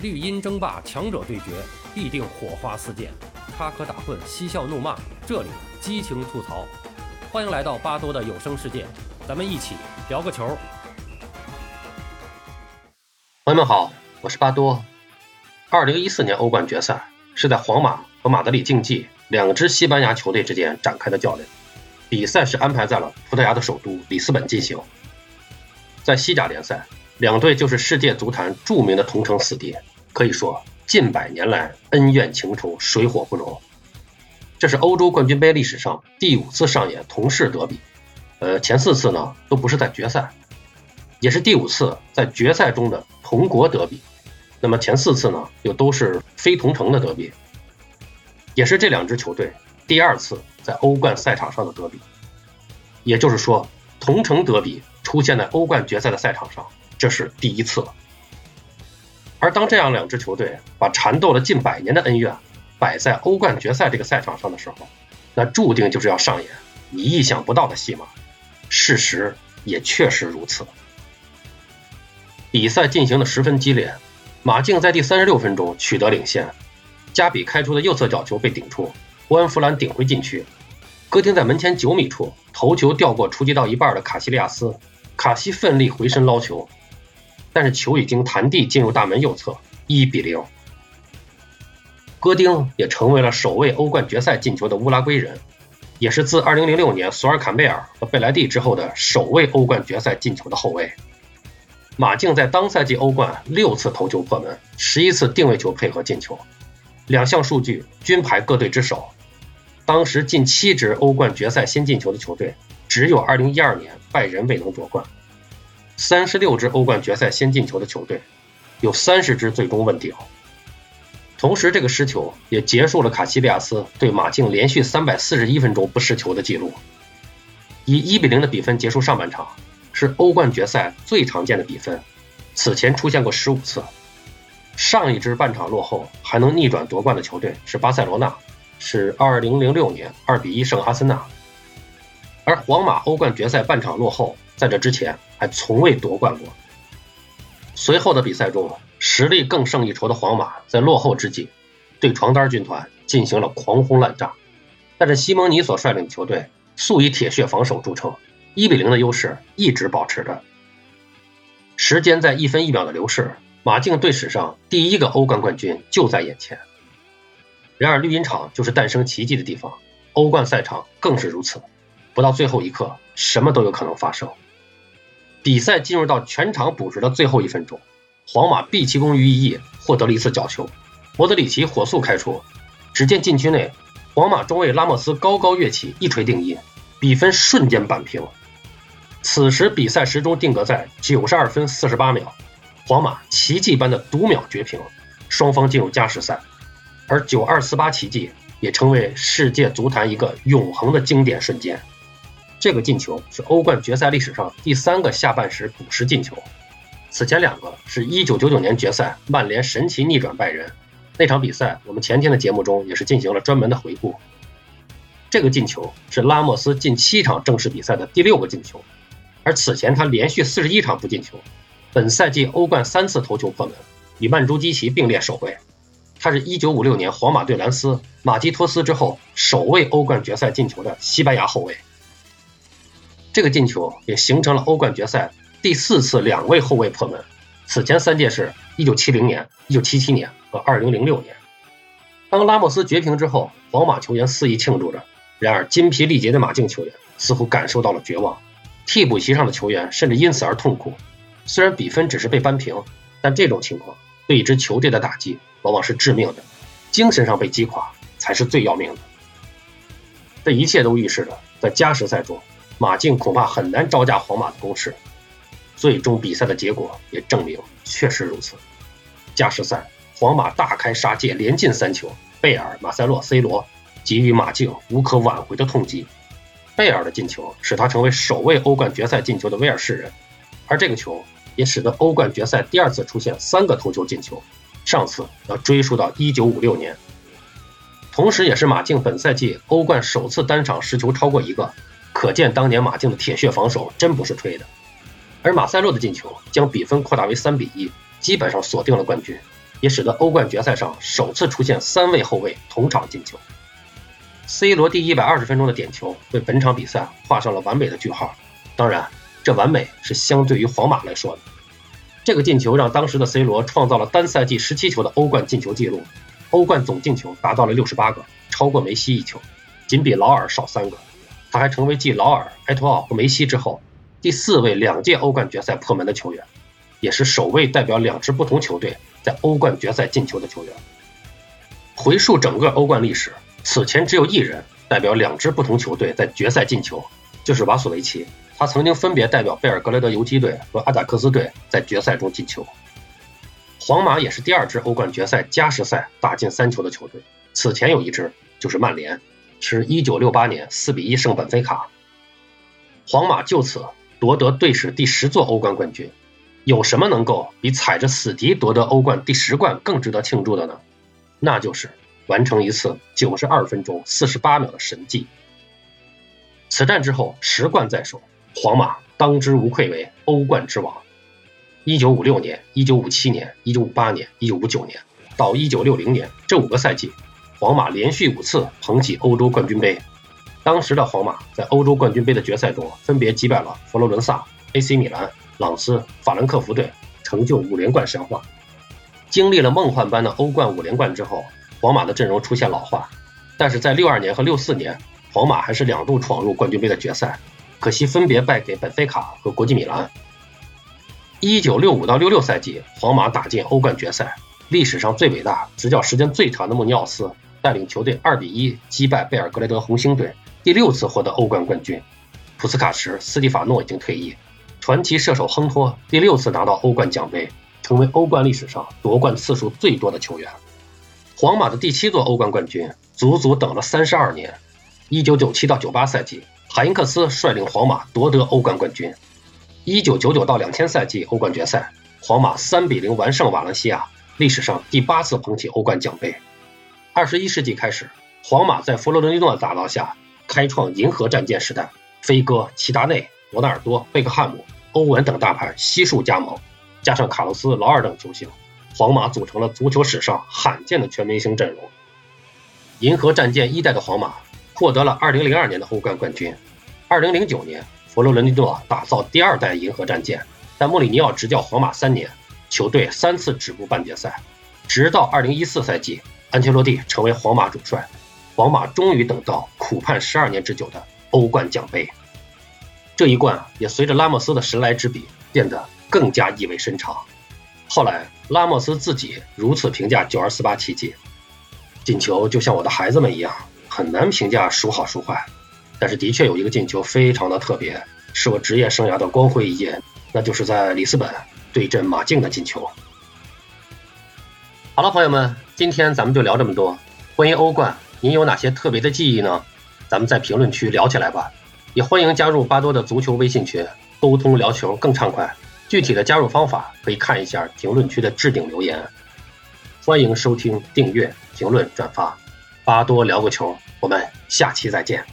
绿茵争霸，强者对决，必定火花四溅，插科打诨，嬉笑怒骂，这里激情吐槽。欢迎来到巴多的有声世界，咱们一起聊个球。朋友们好，我是巴多。二零一四年欧冠决赛是在皇马和马德里竞技两支西班牙球队之间展开的较量，比赛是安排在了葡萄牙的首都里斯本进行。在西甲联赛。两队就是世界足坛著名的同城死敌，可以说近百年来恩怨情仇，水火不容。这是欧洲冠军杯历史上第五次上演同市德比，呃，前四次呢都不是在决赛，也是第五次在决赛中的同国德比。那么前四次呢又都是非同城的德比，也是这两支球队第二次在欧冠赛场上的德比。也就是说，同城德比出现在欧冠决赛的赛场上。这是第一次了，而当这样两支球队把缠斗了近百年的恩怨摆在欧冠决赛这个赛场上的时候，那注定就是要上演你意想不到的戏码。事实也确实如此。比赛进行的十分激烈，马竞在第三十六分钟取得领先，加比开出的右侧角球被顶出，胡安·弗兰顶回禁区，戈丁在门前九米处头球吊过出击到一半的卡西利亚斯，卡西奋力回身捞球。但是球已经弹地进入大门右侧，一比零。戈丁也成为了首位欧冠决赛进球的乌拉圭人，也是自2006年索尔坎贝尔和贝莱蒂之后的首位欧冠决赛进球的后卫。马竞在当赛季欧冠六次头球破门，十一次定位球配合进球，两项数据均排各队之首。当时近七支欧冠决赛先进球的球队，只有2012年拜仁未能夺冠。三十六支欧冠决赛先进球的球队，有三十支最终问鼎。同时，这个失球也结束了卡西利亚斯对马竞连续三百四十一分钟不失球的记录。以一比零的比分结束上半场，是欧冠决赛最常见的比分，此前出现过十五次。上一支半场落后还能逆转夺冠的球队是巴塞罗那，是二零零六年二比一胜阿森纳。而皇马欧冠决赛半场落后。在这之前还从未夺冠过。随后的比赛中，实力更胜一筹的皇马在落后之际，对床单军团进行了狂轰滥炸。但是西蒙尼所率领的球队素以铁血防守著称，一比零的优势一直保持着。时间在一分一秒的流逝，马竞队史上第一个欧冠冠军就在眼前。然而绿茵场就是诞生奇迹的地方，欧冠赛场更是如此。不到最后一刻，什么都有可能发生。比赛进入到全场补时的最后一分钟，皇马毕奇功于一役，获得了一次角球。莫德里奇火速开出，只见禁区内，皇马中卫拉莫斯高高跃起，一锤定音，比分瞬间扳平。此时比赛时钟定格在九十二分四十八秒，皇马奇迹般的读秒绝平，双方进入加时赛。而九二四八奇迹也成为世界足坛一个永恒的经典瞬间。这个进球是欧冠决赛历史上第三个下半时补时进球，此前两个是一九九九年决赛曼联神奇逆转拜仁那场比赛，我们前天的节目中也是进行了专门的回顾。这个进球是拉莫斯近七场正式比赛的第六个进球，而此前他连续四十一场不进球，本赛季欧冠三次头球破门，与曼朱基奇并列首位。他是一九五六年皇马对兰斯马基托斯之后首位欧冠决赛进球的西班牙后卫。这个进球也形成了欧冠决赛第四次两位后卫破门，此前三届是1970年、1977年和2006年。当拉莫斯绝平之后，皇马球员肆意庆祝着，然而筋疲力竭的马竞球员似乎感受到了绝望，替补席上的球员甚至因此而痛苦。虽然比分只是被扳平，但这种情况对一支球队的打击往往是致命的，精神上被击垮才是最要命的。这一切都预示着在加时赛中。马竞恐怕很难招架皇马的攻势，最终比赛的结果也证明确实如此。加时赛，皇马大开杀戒，连进三球，贝尔、马塞洛、C 罗给予马竞无可挽回的痛击。贝尔的进球使他成为首位欧冠决赛进球的威尔士人，而这个球也使得欧冠决赛第二次出现三个头球进球，上次要追溯到1956年，同时也是马竞本赛季欧冠首次单场失球超过一个。可见当年马竞的铁血防守真不是吹的，而马塞洛的进球将比分扩大为三比一，基本上锁定了冠军。也使得欧冠决赛上首次出现三位后卫同场进球。C 罗第一百二十分钟的点球为本场比赛画上了完美的句号。当然，这完美是相对于皇马来说的。这个进球让当时的 C 罗创造了单赛季十七球的欧冠进球纪录，欧冠总进球达到了六十八个，超过梅西一球，仅比劳尔少三个。他还成为继劳尔、埃托奥和梅西之后第四位两届欧冠决赛破门的球员，也是首位代表两支不同球队在欧冠决赛进球的球员。回溯整个欧冠历史。此前只有一人代表两支不同球队在决赛进球，就是瓦索维奇。他曾经分别代表贝尔格莱德游击队和阿贾克斯队在决赛中进球。皇马也是第二支欧冠决赛加时赛打进三球的球队。此前有一支就是曼联，是一九六八年四比一胜本菲卡。皇马就此夺得队史第十座欧冠冠军。有什么能够比踩着死敌夺得欧冠第十冠更值得庆祝的呢？那就是。完成一次九十二分钟四十八秒的神迹。此战之后，十冠在手，皇马当之无愧为欧冠之王。一九五六年、一九五七年、一九五八年、一九五九年到一九六零年这五个赛季，皇马连续五次捧起欧洲冠军杯。当时的皇马在欧洲冠军杯的决赛中，分别击败了佛罗伦萨、AC 米兰、朗斯、法兰克福队，成就五连冠神话。经历了梦幻般的欧冠五连冠之后。皇马的阵容出现老化，但是在六二年和六四年，皇马还是两度闯入冠军杯的决赛，可惜分别败给本菲卡和国际米兰。一九六五到六六赛季，皇马打进欧冠决赛，历史上最伟大、执教时间最长的穆尼奥斯带领球队二比一击败贝尔格莱德红星队，第六次获得欧冠冠军。普斯卡什、斯蒂法诺已经退役，传奇射手亨托第六次拿到欧冠奖杯，成为欧冠历史上夺冠次数最多的球员。皇马的第七座欧冠冠军，足足等了三十二年。一九九七到九八赛季，海因克斯率领皇马夺得欧冠冠军。一九九九到两千赛季欧冠决赛，皇马三比零完胜瓦伦西亚，历史上第八次捧起欧冠奖杯。二十一世纪开始，皇马在弗洛伦蒂诺的打造下，开创银河战舰时代，飞哥、齐达内、罗纳尔多、贝克汉姆、欧文等大牌悉数加盟，加上卡洛斯、劳尔等球星。皇马组成了足球史上罕见的全明星阵容。银河战舰一代的皇马获得了2002年的欧冠冠军。2009年，佛罗伦蒂诺打造第二代银河战舰，在穆里尼奥执教皇马三年，球队三次止步半决赛。直到2014赛季，安切洛蒂成为皇马主帅，皇马终于等到苦盼十二年之久的欧冠奖杯。这一冠也随着拉莫斯的神来之笔变得更加意味深长。后来，拉莫斯自己如此评价九二四八奇迹：进球就像我的孩子们一样，很难评价孰好孰坏。但是的确有一个进球非常的特别，是我职业生涯的光辉一页，那就是在里斯本对阵马竞的进球。好了，朋友们，今天咱们就聊这么多。关于欧冠，您有哪些特别的记忆呢？咱们在评论区聊起来吧。也欢迎加入巴多的足球微信群，沟通聊球更畅快。具体的加入方法可以看一下评论区的置顶留言。欢迎收听、订阅、评论、转发，巴多聊个球，我们下期再见。